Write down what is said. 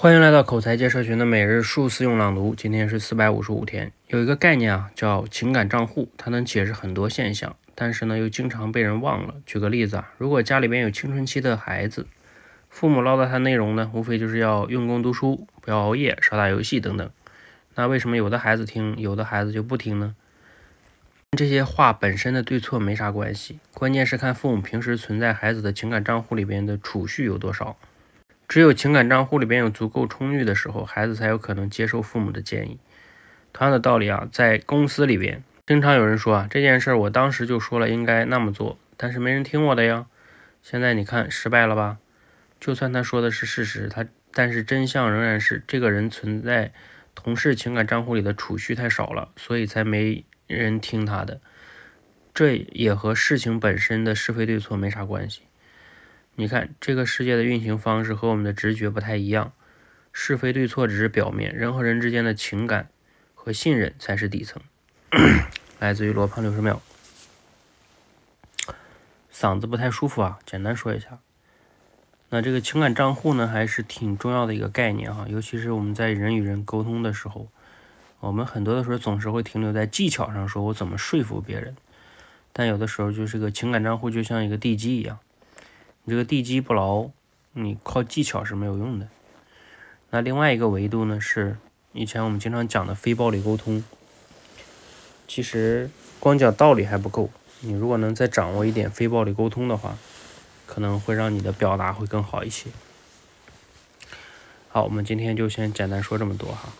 欢迎来到口才界社群的每日数字用朗读。今天是四百五十五天。有一个概念啊，叫情感账户，它能解释很多现象，但是呢，又经常被人忘了。举个例子啊，如果家里边有青春期的孩子，父母唠叨他内容呢，无非就是要用功读书，不要熬夜，少打游戏等等。那为什么有的孩子听，有的孩子就不听呢？这些话本身的对错没啥关系，关键是看父母平时存在孩子的情感账户里边的储蓄有多少。只有情感账户里边有足够充裕的时候，孩子才有可能接受父母的建议。同样的道理啊，在公司里边，经常有人说啊，这件事我当时就说了应该那么做，但是没人听我的呀。现在你看失败了吧？就算他说的是事实，他但是真相仍然是这个人存在同事情感账户里的储蓄太少了，所以才没人听他的。这也和事情本身的是非对错没啥关系。你看，这个世界的运行方式和我们的直觉不太一样，是非对错只是表面，人和人之间的情感和信任才是底层。来自于罗胖六十秒，嗓子不太舒服啊，简单说一下。那这个情感账户呢，还是挺重要的一个概念哈，尤其是我们在人与人沟通的时候，我们很多的时候总是会停留在技巧上，说我怎么说服别人，但有的时候就是个情感账户就像一个地基一样。这个地基不牢，你靠技巧是没有用的。那另外一个维度呢，是以前我们经常讲的非暴力沟通。其实光讲道理还不够，你如果能再掌握一点非暴力沟通的话，可能会让你的表达会更好一些。好，我们今天就先简单说这么多哈。